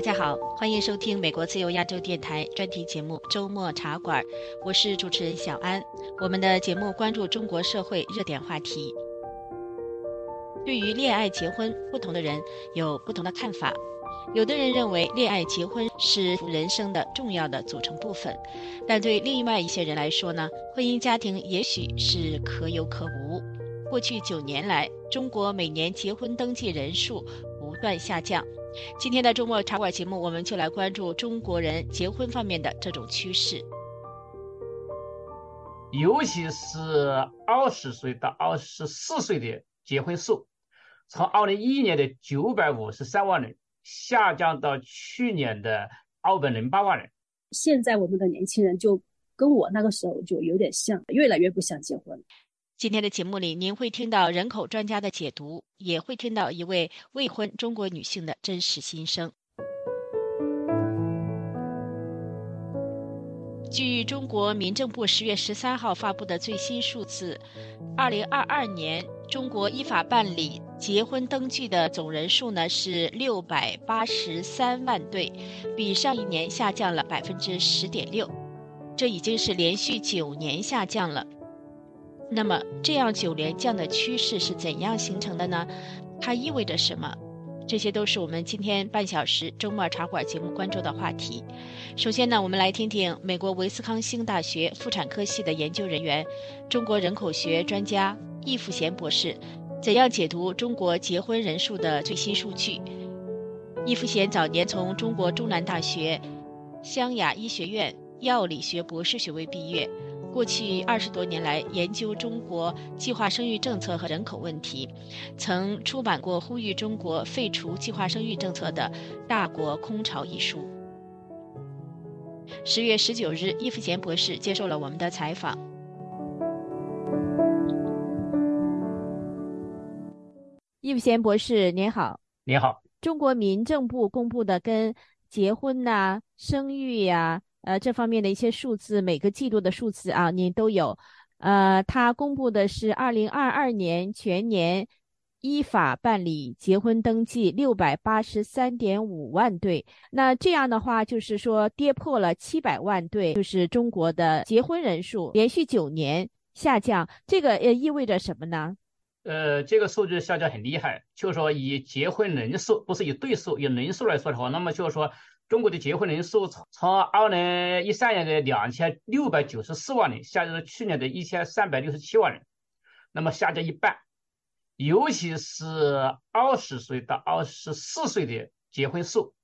大家好，欢迎收听美国自由亚洲电台专题节目《周末茶馆》，我是主持人小安。我们的节目关注中国社会热点话题。对于恋爱结婚，不同的人有不同的看法。有的人认为恋爱结婚是人生的重要的组成部分，但对另外一些人来说呢，婚姻家庭也许是可有可无。过去九年来，中国每年结婚登记人数不断下降。今天的周末茶馆节目，我们就来关注中国人结婚方面的这种趋势，尤其是二十岁到二十四岁的结婚数，从二零一一年的九百五十三万人下降到去年的二百零八万人。现在我们的年轻人就跟我那个时候就有点像，越来越不想结婚。今天的节目里，您会听到人口专家的解读，也会听到一位未婚中国女性的真实心声。据中国民政部十月十三号发布的最新数字，二零二二年中国依法办理结婚登记的总人数呢是六百八十三万对，比上一年下降了百分之十点六，这已经是连续九年下降了。那么，这样九连降的趋势是怎样形成的呢？它意味着什么？这些都是我们今天半小时周末茶馆节目关注的话题。首先呢，我们来听听美国威斯康星大学妇产科系的研究人员、中国人口学专家易富贤博士怎样解读中国结婚人数的最新数据。易富贤早年从中国中南大学湘雅医学院药理学博士学位毕业。过去二十多年来，研究中国计划生育政策和人口问题，曾出版过呼吁中国废除计划生育政策的《大国空巢》一书。十月十九日，易富贤博士接受了我们的采访。易富贤博士，您好。您好。中国民政部公布的跟结婚呐、生育呀。呃，这方面的一些数字，每个季度的数字啊，您都有。呃，他公布的是二零二二年全年依法办理结婚登记六百八十三点五万对，那这样的话就是说跌破了七百万对，就是中国的结婚人数连续九年下降，这个呃意味着什么呢？呃，这个数据下降很厉害，就是说以结婚人数，不是以对数，以人数来说的话，那么就是说。中国的结婚人数从从二零一三年的两千六百九十四万人下降到去年的一千三百六十七万人，那么下降一半。尤其是二十岁到二十四岁的结婚数，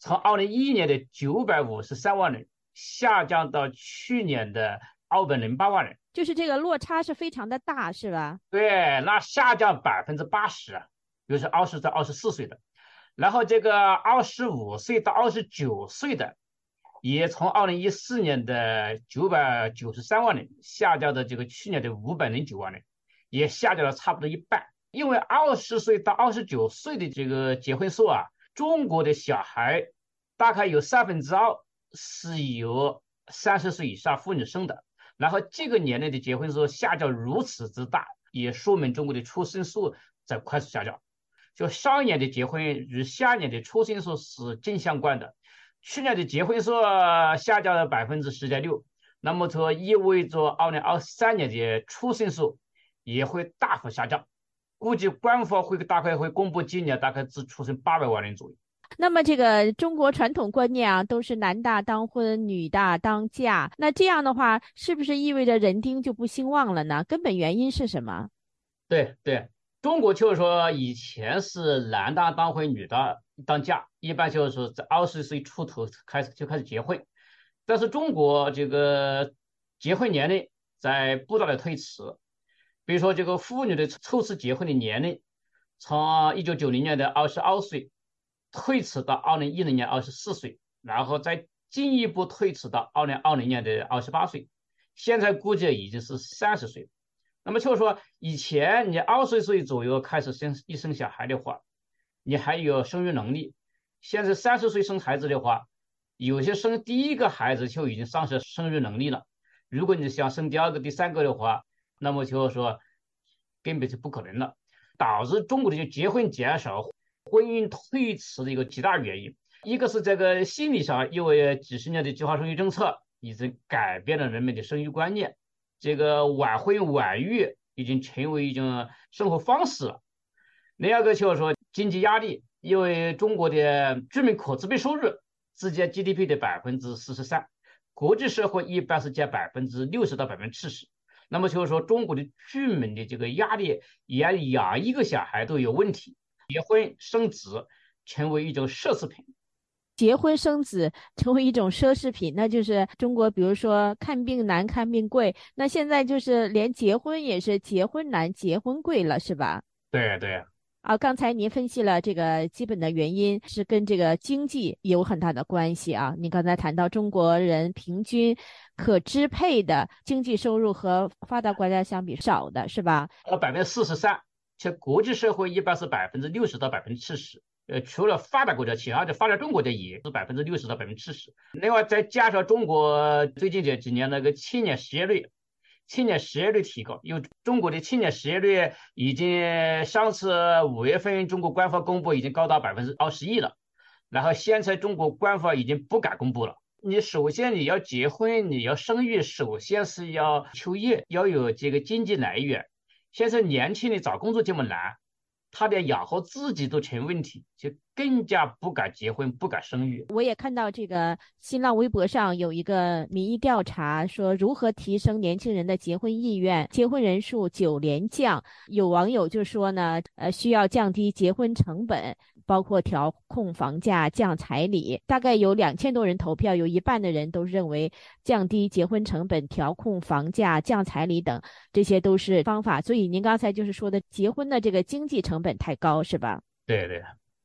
从二零一一年的九百五十三万人下降到去年的二百零八万人，就是这个落差是非常的大，是吧？对，那下降百分之八十，比如说二十到二十四岁的。然后这个二十五岁到二十九岁的，也从二零一四年的九百九十三万人下降到这个去年的五百零九万人，也下降了差不多一半。因为二十岁到二十九岁的这个结婚数啊，中国的小孩大概有三分之二是由三十岁以上妇女生的。然后这个年龄的结婚数下降如此之大，也说明中国的出生数在快速下降。就上一年的结婚与下年的出生数是正相关的，去年的结婚数下降了百分之十点六，那么这意味着二零二三年的出生数也会大幅下降，估计官方会大概会公布今年大概只出生八百万人左右。那么这个中国传统观念啊，都是男大当婚，女大当嫁，那这样的话是不是意味着人丁就不兴旺了呢？根本原因是什么？对对。中国就是说，以前是男大当婚，女大当嫁，一般就是在二十岁出头开始就开始结婚。但是中国这个结婚年龄在不断的推迟，比如说这个妇女的初次结婚的年龄，从一九九零年的二十二岁推迟到二零一零年二十四岁，然后再进一步推迟到二零二零年的二十八岁，现在估计已经是三十岁。那么就是说，以前你二十岁左右开始生一生小孩的话，你还有生育能力；现在三十岁生孩子的话，有些生第一个孩子就已经丧失生育能力了。如果你想生第二个、第三个的话，那么就是说根本就不可能了，导致中国的就结婚减少、婚姻推迟的一个极大原因。一个是这个心理上，因为几十年的计划生育政策已经改变了人们的生育观念，这个晚婚晚育已经成为一种生活方式了。另二个就是说经济压力，因为中国的居民可支配收入只占 GDP 的百分之四十三，国际社会一般是占百分之六十到百分之七十。那么就是说，中国的居民的这个压力，也养一个小孩都有问题，结婚生子成为一种奢侈品。结婚生子 成为一种奢侈品，那就是中国，比如说看病难、看病贵，那现在就是连结婚也是结婚难、结婚贵了，是吧？对对。啊，刚才您分析了这个基本的原因是跟这个经济有很大的关系啊。您刚才谈到中国人平均可支配的经济收入和发达国家相比少的是吧？呃，百分之四十三，且国际社会一般是百分之六十到百分之七十。呃，除了发达国家，其他的发展中国家也是百分之六十到百分之七十。另外再加上中国最近这几年那个青年失业率。青年失业率提高，因为中国的青年失业率已经上次五月份中国官方公布已经高达百分之二十一了，然后现在中国官方已经不敢公布了。你首先你要结婚，你要生育，首先是要就业，要有这个经济来源。现在年轻人找工作这么难。他连养活自己都成问题，就更加不敢结婚，不敢生育。我也看到这个新浪微博上有一个民意调查，说如何提升年轻人的结婚意愿，结婚人数九连降。有网友就说呢，呃，需要降低结婚成本。包括调控房价、降彩礼，大概有两千多人投票，有一半的人都认为降低结婚成本、调控房价、降彩礼等，这些都是方法。所以您刚才就是说的，结婚的这个经济成本太高，是吧？对对，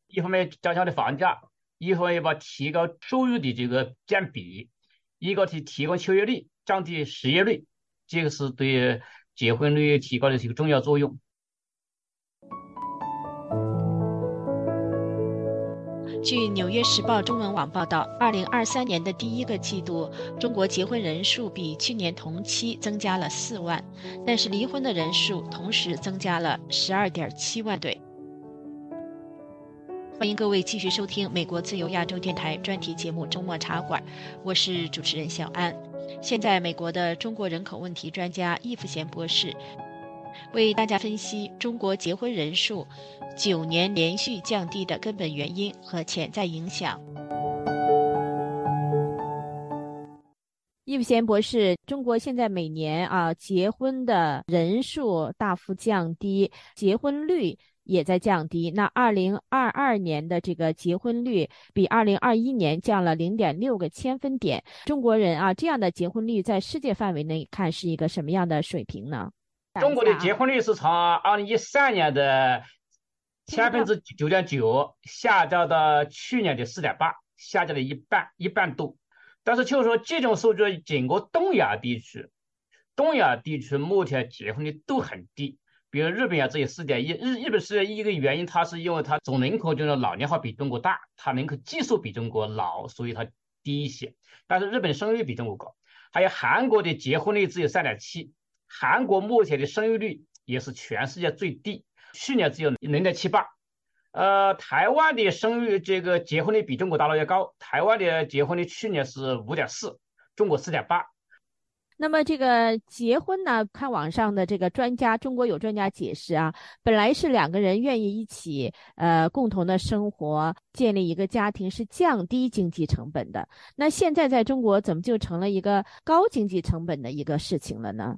一方面降下的房价，一方面要把提高收入的这个占比，一个提提高就业率、降低失业率，这个是对结婚率提高的一个重要作用。据《纽约时报》中文网报道，二零二三年的第一个季度，中国结婚人数比去年同期增加了四万，但是离婚的人数同时增加了十二点七万对。欢迎各位继续收听美国自由亚洲电台专题节目《周末茶馆》，我是主持人小安。现在，美国的中国人口问题专家易富贤博士。为大家分析中国结婚人数九年连续降低的根本原因和潜在影响。易富贤博士，中国现在每年啊结婚的人数大幅降低，结婚率也在降低。那二零二二年的这个结婚率比二零二一年降了零点六个千分点。中国人啊这样的结婚率在世界范围内看是一个什么样的水平呢？中国的结婚率是从二零一三年的千分之九点九下降到去年的四点八，下降了一半一半多。但是就是说，这种数据整个东亚地区，东亚地区目前结婚率都很低。比如日本也，只有四点一。日日本是一个原因，它是因为它总人口就是老龄化比中国大，它人口基数比中国老，所以它低一些。但是日本生育比中国高。还有韩国的结婚率只有三点七。韩国目前的生育率也是全世界最低，去年只有零点七八。呃，台湾的生育这个结婚率比中国大陆要高，台湾的结婚率去年是五点四，中国四点八。那么这个结婚呢，看网上的这个专家，中国有专家解释啊，本来是两个人愿意一起呃共同的生活，建立一个家庭是降低经济成本的，那现在在中国怎么就成了一个高经济成本的一个事情了呢？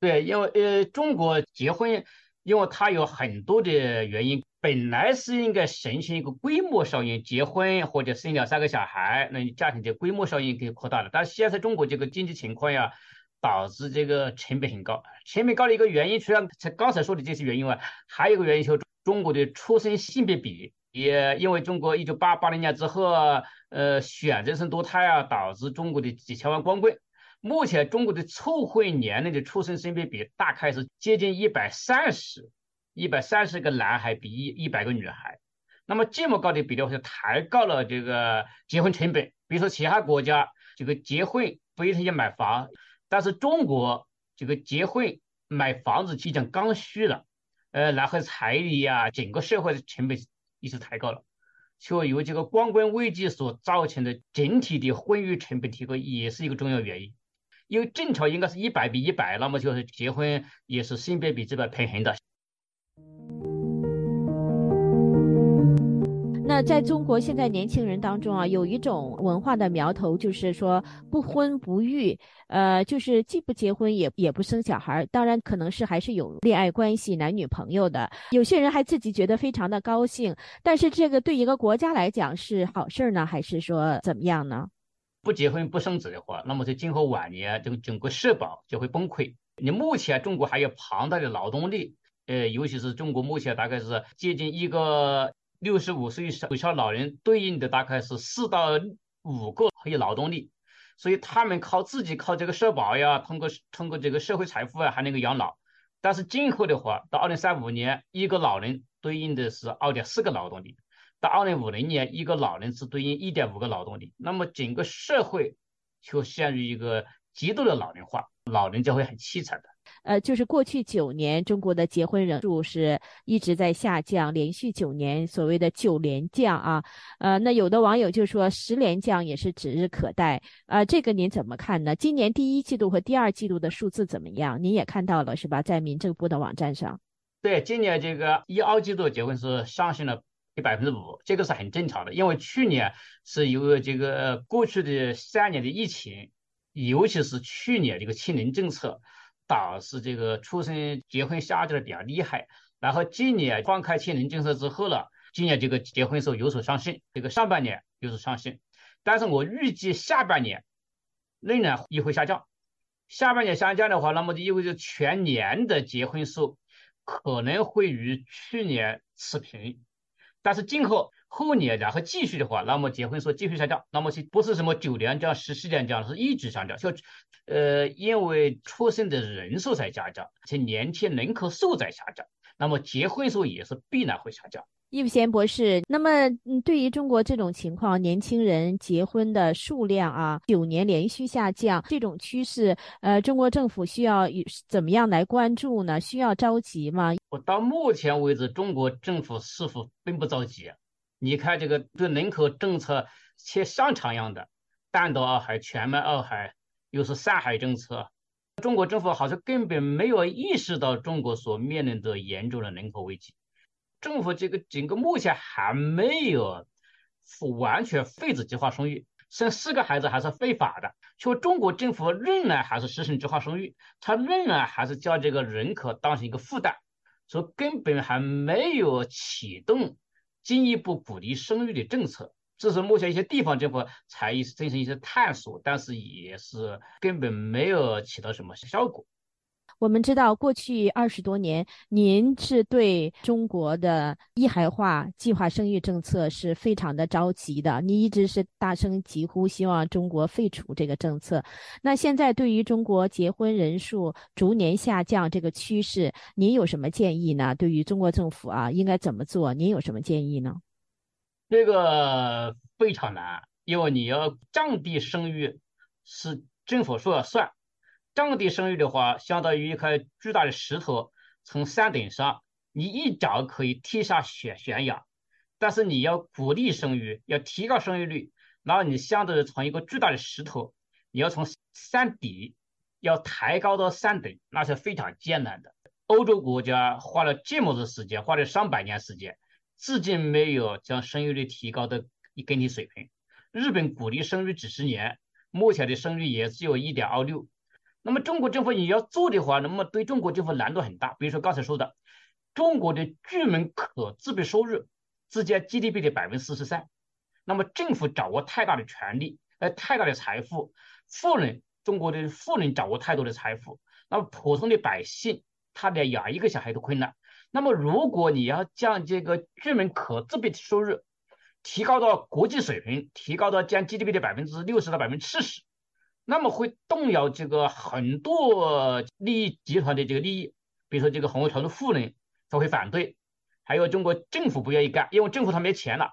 对，因为呃，中国结婚，因为它有很多的原因，本来是应该形成一个规模效应，结婚或者生两三个小孩，那你家庭的规模效应可以扩大了。但是现在中国这个经济情况呀，导致这个成本很高。成本高的一个原因，除了才刚才说的这些原因外，还有一个原因就是中国的出生性别比，也因为中国一九八八零年之后，呃，选择性堕胎啊，导致中国的几千万光棍。目前中国的凑婚年龄的出生性别比大概是接近一百三十，一百三十个男孩比一一百个女孩。那么这么高的比例是抬高了这个结婚成本。比如说其他国家这个结婚不一定要买房，但是中国这个结婚买房子即将刚需了，呃，然后彩礼呀，整个社会的成本一直抬高了。就由这个光棍危机所造成的整体的婚育成本提高，也是一个重要原因。因为正常应该是一百比一百，那么就是结婚也是性别比这边平衡的。那在中国现在年轻人当中啊，有一种文化的苗头，就是说不婚不育，呃，就是既不结婚也也不生小孩。当然，可能是还是有恋爱关系、男女朋友的。有些人还自己觉得非常的高兴。但是这个对一个国家来讲是好事呢，还是说怎么样呢？不结婚不生子的话，那么在今后晚年，这个整个社保就会崩溃。你目前中国还有庞大的劳动力，呃，尤其是中国目前大概是接近一个。六十五岁以上老人对应的大概是四到五个可以劳动力，所以他们靠自己靠这个社保呀，通过通过这个社会财富啊，还能够养老。但是今后的话，到二零三五年，一个老人对应的是二点四个劳动力；到二零五零年，一个老人是对应一点五个劳动力。那么整个社会就陷入一个极度的老龄化，老人就会很凄惨的。呃，就是过去九年，中国的结婚人数是一直在下降，连续九年所谓的九连降啊。呃，那有的网友就说十连降也是指日可待。呃，这个您怎么看呢？今年第一季度和第二季度的数字怎么样？您也看到了是吧？在民政部的网站上。对，今年这个一二季度结婚是上升了百分之五，这个是很正常的，因为去年是由这个过去的三年的疫情，尤其是去年这个清零政策。导致这个出生结婚下降的比较厉害，然后今年放开清零政策之后了，今年这个结婚数有所上升，这个上半年有所上升，但是我预计下半年仍然也会下降。下半年下降的话，那么就意味着全年的结婚数可能会与去年持平，但是今后。后年然后继续的话，那么结婚数继续下降，那么是不是什么九年降、十四年降，是一直下降？就呃，因为出生的人数在下降，且年轻人口数在下降，那么结婚数也是必然会下降。易卜贤博士，那么，对于中国这种情况，年轻人结婚的数量啊，九年连续下降这种趋势，呃，中国政府需要怎么样来关注呢？需要着急吗？我到目前为止，中国政府似乎并不着急。你看这个对人口政策像上场一样的，弹道二孩、全面二孩，又是三孩政策，中国政府好像根本没有意识到中国所面临的严重的人口危机。政府这个整个目前还没有完全废止计划生育，生四个孩子还是非法的。就中国政府仍然还是实行计划生育，它仍然还是将这个人口当成一个负担，所以根本还没有启动。进一步鼓励生育的政策，这是目前一些地方政府才进行一些探索，但是也是根本没有起到什么效果。我们知道，过去二十多年，您是对中国的一孩化计划生育政策是非常的着急的，你一直是大声疾呼，希望中国废除这个政策。那现在对于中国结婚人数逐年下降这个趋势，您有什么建议呢？对于中国政府啊，应该怎么做？您有什么建议呢？这个非常难，因为你要降低生育，是政府说了算。降低生育的话，相当于一块巨大的石头从山顶上，你一脚可以踢下悬悬崖。但是你要鼓励生育，要提高生育率，然后你相对于从一个巨大的石头，你要从山底要抬高到山顶，那是非常艰难的。欧洲国家花了这么多时间，花了上百年时间，至今没有将生育率提高到一根体水平。日本鼓励生育几十年，目前的生育也只有一点二六。那么中国政府你要做的话，那么对中国政府难度很大。比如说刚才说的，中国的居民可支配收入只占 GDP 的百分之四十三，那么政府掌握太大的权力，呃，太大的财富，富人中国的富人掌握太多的财富，那么普通的百姓他连养一个小孩都困难。那么如果你要将这个居民可支配收入提高到国际水平，提高到将 GDP 的百分之六十到百分之七十。那么会动摇这个很多利益集团的这个利益，比如说这个红卫团的富人他会反对，还有中国政府不愿意干，因为政府他没钱了，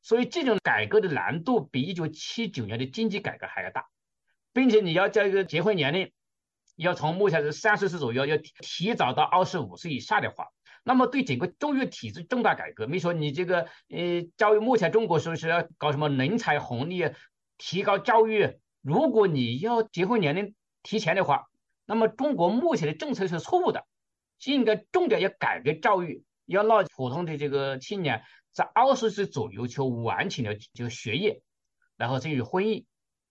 所以这种改革的难度比一九七九年的经济改革还要大，并且你要将一个结婚年龄要从目前是三十岁左右要提早到二十五岁以下的话，那么对整个教育体制重大改革，比如说你这个呃教育，目前中国说是要搞什么人才红利，提高教育。如果你要结婚年龄提前的话，那么中国目前的政策是错误的，应该重点要改革教育，要让普通的这个青年在二十岁左右就完成了这个学业，然后进入婚姻。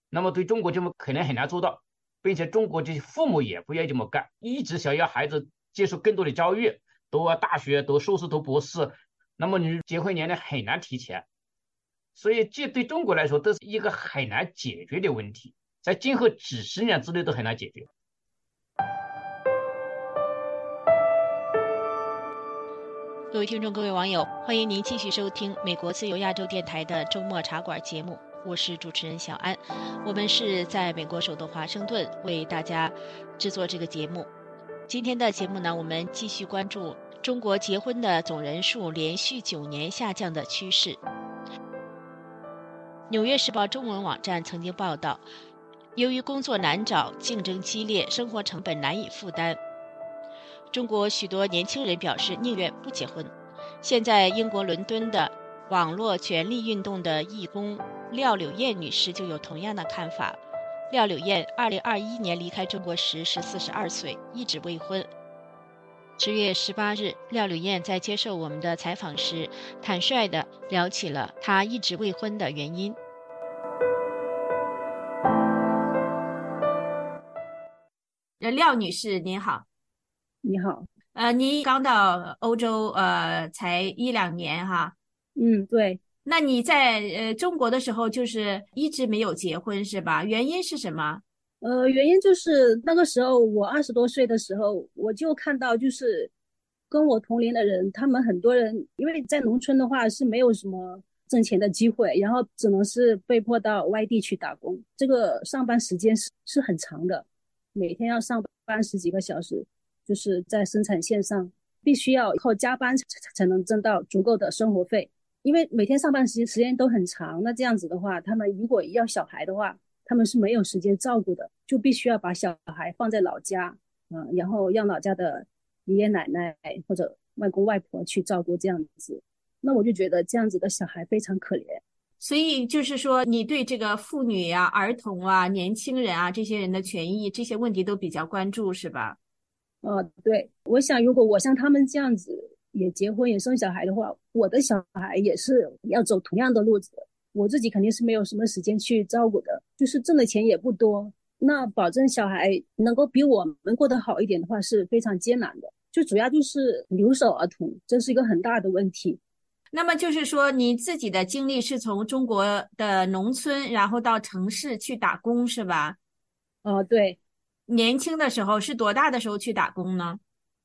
那么对中国这么可能很难做到，并且中国这些父母也不愿意这么干，一直想要孩子接受更多的教育。读大学、读硕士、读博士，那么你结婚年龄很难提前，所以这对中国来说，都是一个很难解决的问题，在今后几十年之内都很难解决。各位听众、各位网友，欢迎您继续收听美国自由亚洲电台的周末茶馆节目，我是主持人小安，我们是在美国首都华盛顿为大家制作这个节目。今天的节目呢，我们继续关注中国结婚的总人数连续九年下降的趋势。《纽约时报》中文网站曾经报道，由于工作难找、竞争激烈、生活成本难以负担，中国许多年轻人表示宁愿不结婚。现在，英国伦敦的网络权利运动的义工廖柳燕女士就有同样的看法。廖柳燕二零二一年离开中国时是四十二岁，一直未婚。十月十八日，廖柳燕在接受我们的采访时，坦率地聊起了她一直未婚的原因。呃，廖女士您好，你好，呃，您刚到欧洲，呃，才一两年哈？嗯，对。那你在呃中国的时候，就是一直没有结婚是吧？原因是什么？呃，原因就是那个时候我二十多岁的时候，我就看到就是跟我同龄的人，他们很多人因为在农村的话是没有什么挣钱的机会，然后只能是被迫到外地去打工。这个上班时间是是很长的，每天要上班十几个小时，就是在生产线上必须要靠加班才才能挣到足够的生活费。因为每天上班时时间都很长，那这样子的话，他们如果要小孩的话，他们是没有时间照顾的，就必须要把小孩放在老家，嗯，然后让老家的爷爷奶奶或者外公外婆去照顾这样子。那我就觉得这样子的小孩非常可怜。所以就是说，你对这个妇女啊、儿童啊、年轻人啊这些人的权益这些问题都比较关注，是吧？呃，对，我想如果我像他们这样子。也结婚也生小孩的话，我的小孩也是要走同样的路子。我自己肯定是没有什么时间去照顾的，就是挣的钱也不多。那保证小孩能够比我们过得好一点的话，是非常艰难的。就主要就是留守儿童，这是一个很大的问题。那么就是说，你自己的经历是从中国的农村，然后到城市去打工，是吧？哦，对。年轻的时候是多大的时候去打工呢？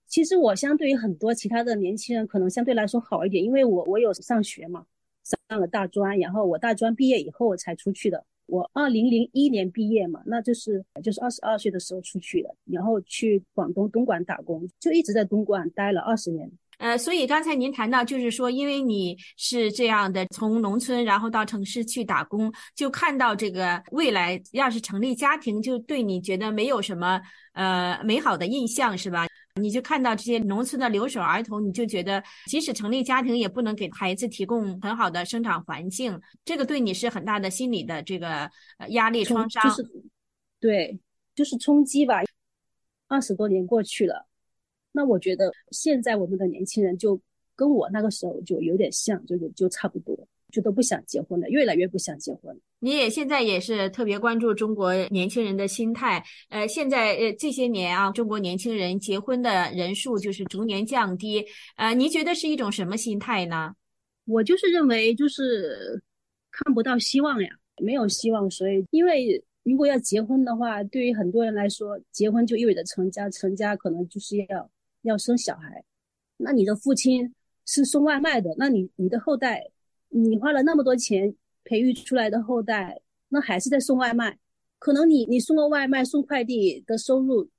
其实我相对于很多其他的年轻人，可能相对来说好一点，因为我我有上学嘛，上了大专，然后我大专毕业以后才出去的。我二零零一年毕业嘛，那就是就是二十二岁的时候出去的，然后去广东东莞打工，就一直在东莞待了二十年。呃，所以刚才您谈到，就是说，因为你是这样的，从农村然后到城市去打工，就看到这个未来要是成立家庭，就对你觉得没有什么呃美好的印象，是吧？你就看到这些农村的留守儿童，你就觉得即使成立家庭，也不能给孩子提供很好的生长环境，这个对你是很大的心理的这个压力创伤。就是，对，就是冲击吧。二十多年过去了，那我觉得现在我们的年轻人就跟我那个时候就有点像，就就差不多。就都不想结婚了，越来越不想结婚。你也现在也是特别关注中国年轻人的心态。呃，现在呃这些年啊，中国年轻人结婚的人数就是逐年降低。呃，您觉得是一种什么心态呢？我就是认为就是看不到希望呀，没有希望。所以，因为如果要结婚的话，对于很多人来说，结婚就意味着成家，成家可能就是要要生小孩。那你的父亲是送外卖的，那你你的后代。你花了那么多钱培育出来的后代，那还是在送外卖。可能你你送个外卖、送快递的收入，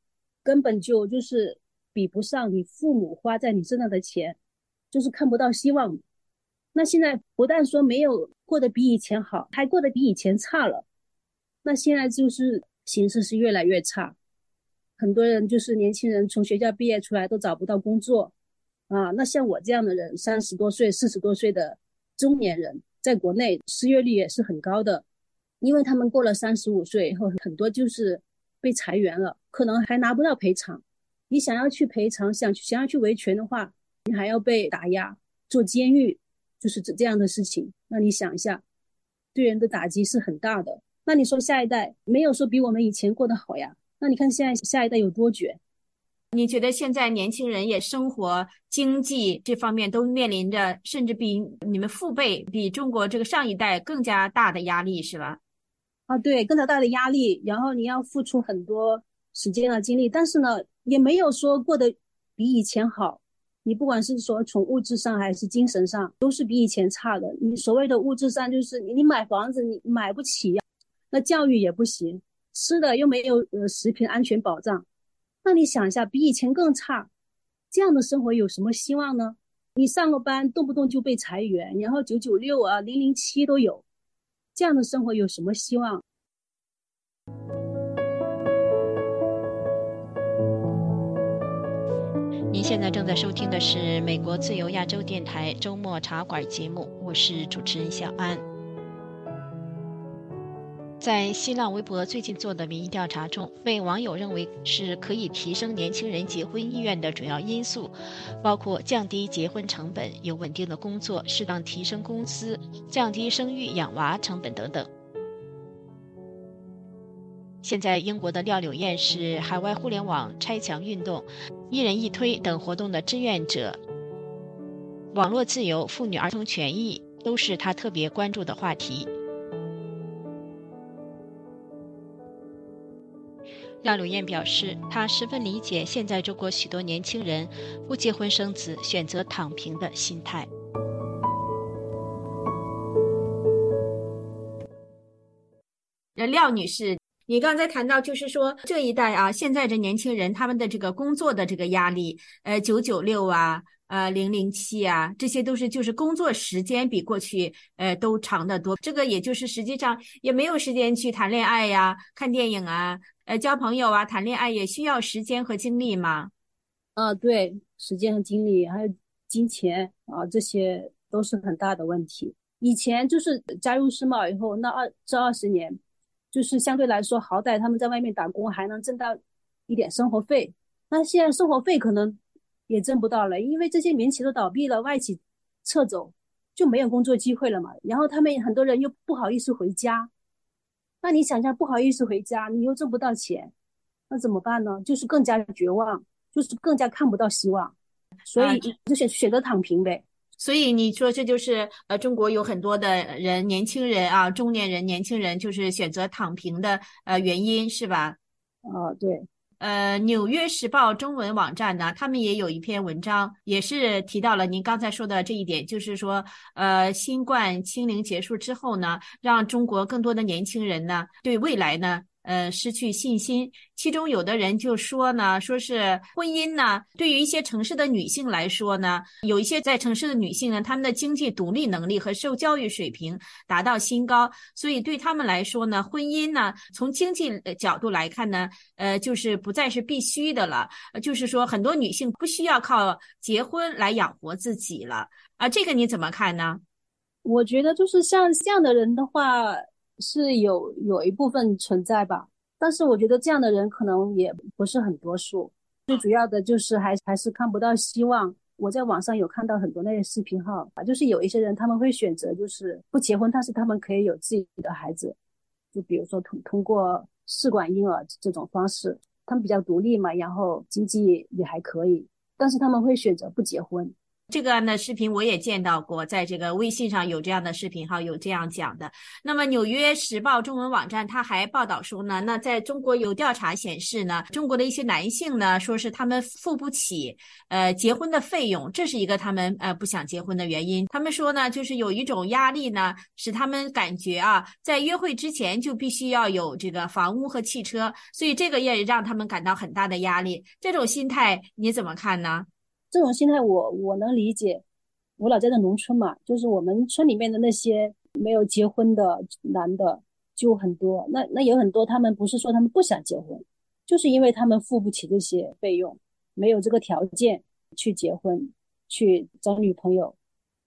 根本就就是比不上你父母花在你身上的钱，就是看不到希望。那现在不但说没有过得比以前好，还过得比以前差了。那现在就是形势是越来越差，很多人就是年轻人从学校毕业出来都找不到工作，啊。那像我这样的人，三十多岁、四十多岁的中年人，在国内失业率也是很高的，因为他们过了三十五岁以后，很多就是被裁员了，可能还拿不到赔偿。你想要去赔偿，想想要去维权的话，你还要被打压、坐监狱，就是这这样的事情。那你想一下，对人的打击是很大的。那你说下一代没有说比我们以前过得好呀？那你看现在下一代有多卷？你觉得现在年轻人也生活、经济这方面都面临着，甚至比你们父辈、比中国这个上一代更加大的压力，是吧？啊，对，更加大的压力，然后你要付出很多时间和精力，但是呢，也没有说过得比以前好。你不管是说从物质上还是精神上，都是比以前差的。你所谓的物质上，就是你买房子你买不起呀，那教育也不行，吃的又没有呃食品安全保障。那你想一下，比以前更差，这样的生活有什么希望呢？你上个班动不动就被裁员，然后九九六啊、零零七都有，这样的生活有什么希望？您现在正在收听的是美国自由亚洲电台周末茶馆节目，我是主持人小安。在新浪微博最近做的民意调查中，被网友认为是可以提升年轻人结婚意愿的主要因素，包括降低结婚成本、有稳定的工作、适当提升工资、降低生育养娃成本等等。现在，英国的廖柳燕是海外互联网拆墙运动、一人一推等活动的志愿者，网络自由、妇女儿童权益都是她特别关注的话题。廖柳燕表示，她十分理解现在中国许多年轻人不结婚生子、选择躺平的心态。廖女士，你刚才谈到，就是说这一代啊，现在这年轻人他们的这个工作的这个压力，呃，九九六啊。呃，零零七啊，这些都是就是工作时间比过去呃都长得多。这个也就是实际上也没有时间去谈恋爱呀、看电影啊、呃交朋友啊。谈恋爱也需要时间和精力嘛？啊，对，时间和精力还有金钱啊，这些都是很大的问题。以前就是加入世贸以后，那二这二十年，就是相对来说，好歹他们在外面打工还能挣到一点生活费。那现在生活费可能。也挣不到了，因为这些民企都倒闭了，外企撤走，就没有工作机会了嘛。然后他们很多人又不好意思回家，那你想想，不好意思回家，你又挣不到钱，那怎么办呢？就是更加绝望，就是更加看不到希望，所以就选选择躺平呗。所以你说这就是呃，中国有很多的人，年轻人啊，中年人，年轻人就是选择躺平的呃原因是吧？啊，对。呃，《纽约时报》中文网站呢，他们也有一篇文章，也是提到了您刚才说的这一点，就是说，呃，新冠清零结束之后呢，让中国更多的年轻人呢，对未来呢。呃，失去信心。其中有的人就说呢，说是婚姻呢，对于一些城市的女性来说呢，有一些在城市的女性呢，她们的经济独立能力和受教育水平达到新高，所以对他们来说呢，婚姻呢，从经济角度来看呢，呃，就是不再是必须的了。就是说，很多女性不需要靠结婚来养活自己了。啊，这个你怎么看呢？我觉得就是像这样的人的话。是有有一部分存在吧，但是我觉得这样的人可能也不是很多数。最主要的就是还还是看不到希望。我在网上有看到很多那些视频号啊，就是有一些人他们会选择就是不结婚，但是他们可以有自己的孩子，就比如说通通过试管婴儿这种方式，他们比较独立嘛，然后经济也还可以，但是他们会选择不结婚。这个呢视频我也见到过，在这个微信上有这样的视频哈，有这样讲的。那么《纽约时报》中文网站他还报道说呢，那在中国有调查显示呢，中国的一些男性呢，说是他们付不起呃结婚的费用，这是一个他们呃不想结婚的原因。他们说呢，就是有一种压力呢，使他们感觉啊，在约会之前就必须要有这个房屋和汽车，所以这个也让他们感到很大的压力。这种心态你怎么看呢？这种心态我我能理解，我老家在农村嘛，就是我们村里面的那些没有结婚的男的就很多，那那有很多他们不是说他们不想结婚，就是因为他们付不起这些费用，没有这个条件去结婚，去找女朋友，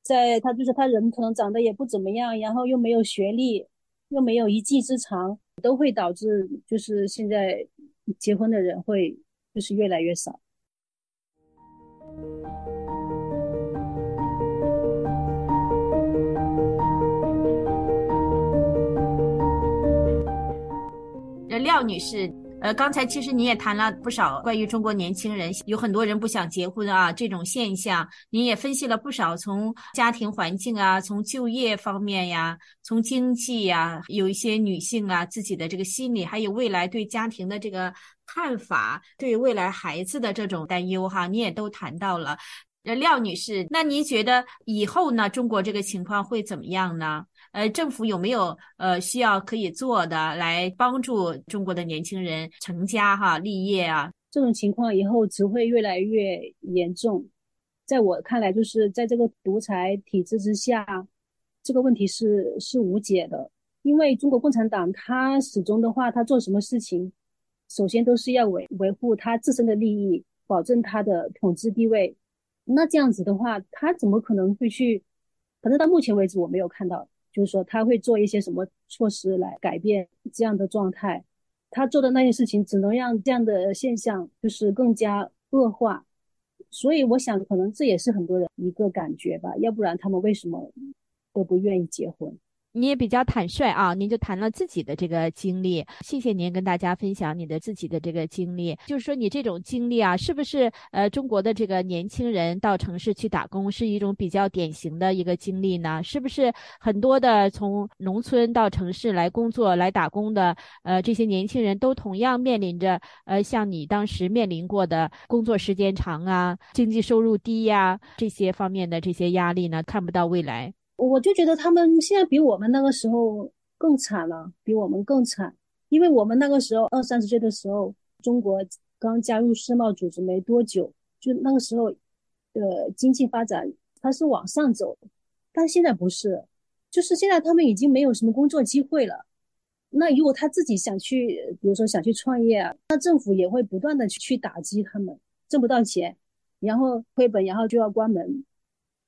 在他就是他人可能长得也不怎么样，然后又没有学历，又没有一技之长，都会导致就是现在结婚的人会就是越来越少。廖女士，呃，刚才其实你也谈了不少关于中国年轻人有很多人不想结婚啊这种现象，您也分析了不少，从家庭环境啊，从就业方面呀，从经济呀，有一些女性啊自己的这个心理，还有未来对家庭的这个看法，对未来孩子的这种担忧哈，你也都谈到了。呃，廖女士，那您觉得以后呢，中国这个情况会怎么样呢？呃，政府有没有呃需要可以做的来帮助中国的年轻人成家哈立业啊？这种情况以后只会越来越严重。在我看来，就是在这个独裁体制之下，这个问题是是无解的。因为中国共产党他始终的话，他做什么事情，首先都是要维维护他自身的利益，保证他的统治地位。那这样子的话，他怎么可能会去？反正到目前为止，我没有看到。就是说他会做一些什么措施来改变这样的状态，他做的那些事情只能让这样的现象就是更加恶化，所以我想可能这也是很多人一个感觉吧，要不然他们为什么都不愿意结婚？你也比较坦率啊，您就谈了自己的这个经历，谢谢您跟大家分享你的自己的这个经历。就是说你这种经历啊，是不是呃中国的这个年轻人到城市去打工是一种比较典型的一个经历呢？是不是很多的从农村到城市来工作来打工的呃这些年轻人都同样面临着呃像你当时面临过的工作时间长啊、经济收入低呀这些方面的这些压力呢？看不到未来。我就觉得他们现在比我们那个时候更惨了，比我们更惨，因为我们那个时候二三十岁的时候，中国刚加入世贸组织没多久，就那个时候，呃，经济发展它是往上走，但现在不是，就是现在他们已经没有什么工作机会了。那如果他自己想去，比如说想去创业啊，那政府也会不断的去打击他们，挣不到钱，然后亏本，然后就要关门。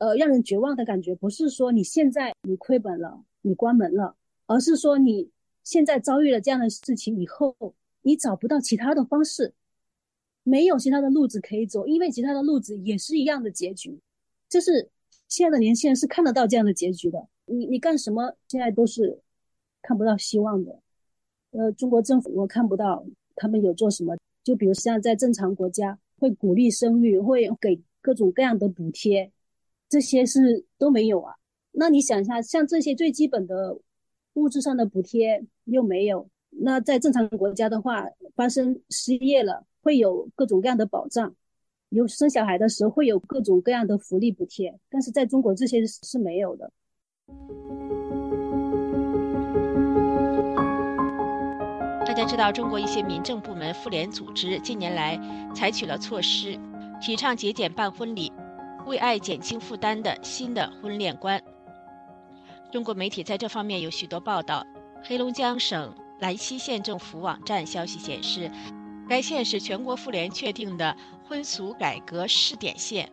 呃，让人绝望的感觉不是说你现在你亏本了，你关门了，而是说你现在遭遇了这样的事情以后，你找不到其他的方式，没有其他的路子可以走，因为其他的路子也是一样的结局。就是现在的年轻人是看得到这样的结局的，你你干什么现在都是看不到希望的。呃，中国政府我看不到他们有做什么，就比如像在正常国家会鼓励生育，会给各种各样的补贴。这些是都没有啊？那你想一下，像这些最基本的物质上的补贴又没有，那在正常国家的话，发生失业了会有各种各样的保障，有生小孩的时候会有各种各样的福利补贴，但是在中国这些是没有的。大家知道，中国一些民政部门、妇联组织近年来采取了措施，提倡节俭办婚礼。为爱减轻负担的新的婚恋观。中国媒体在这方面有许多报道。黑龙江省兰溪县政府网站消息显示，该县是全国妇联确定的婚俗改革试点县。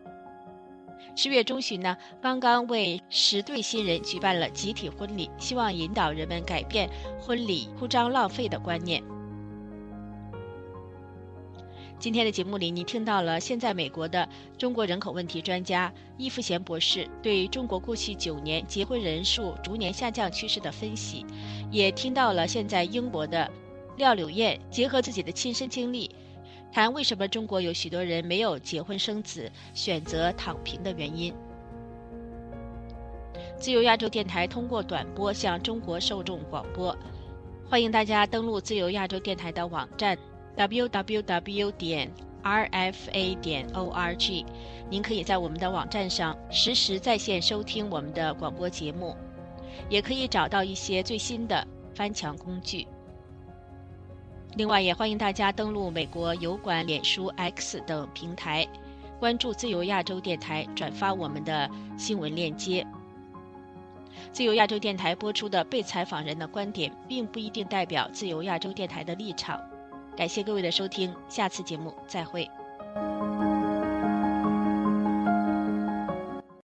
十月中旬呢，刚刚为十对新人举办了集体婚礼，希望引导人们改变婚礼铺张浪费的观念。今天的节目里，你听到了现在美国的中国人口问题专家易富贤博士对中国过去九年结婚人数逐年下降趋势的分析，也听到了现在英国的廖柳燕结合自己的亲身经历，谈为什么中国有许多人没有结婚生子，选择躺平的原因。自由亚洲电台通过短波向中国受众广播，欢迎大家登录自由亚洲电台的网站。Www 点 rfa 点 org，您可以在我们的网站上实时在线收听我们的广播节目，也可以找到一些最新的翻墙工具。另外，也欢迎大家登录美国油管、脸书、X 等平台，关注自由亚洲电台，转发我们的新闻链接。自由亚洲电台播出的被采访人的观点，并不一定代表自由亚洲电台的立场。感谢各位的收听，下次节目再会。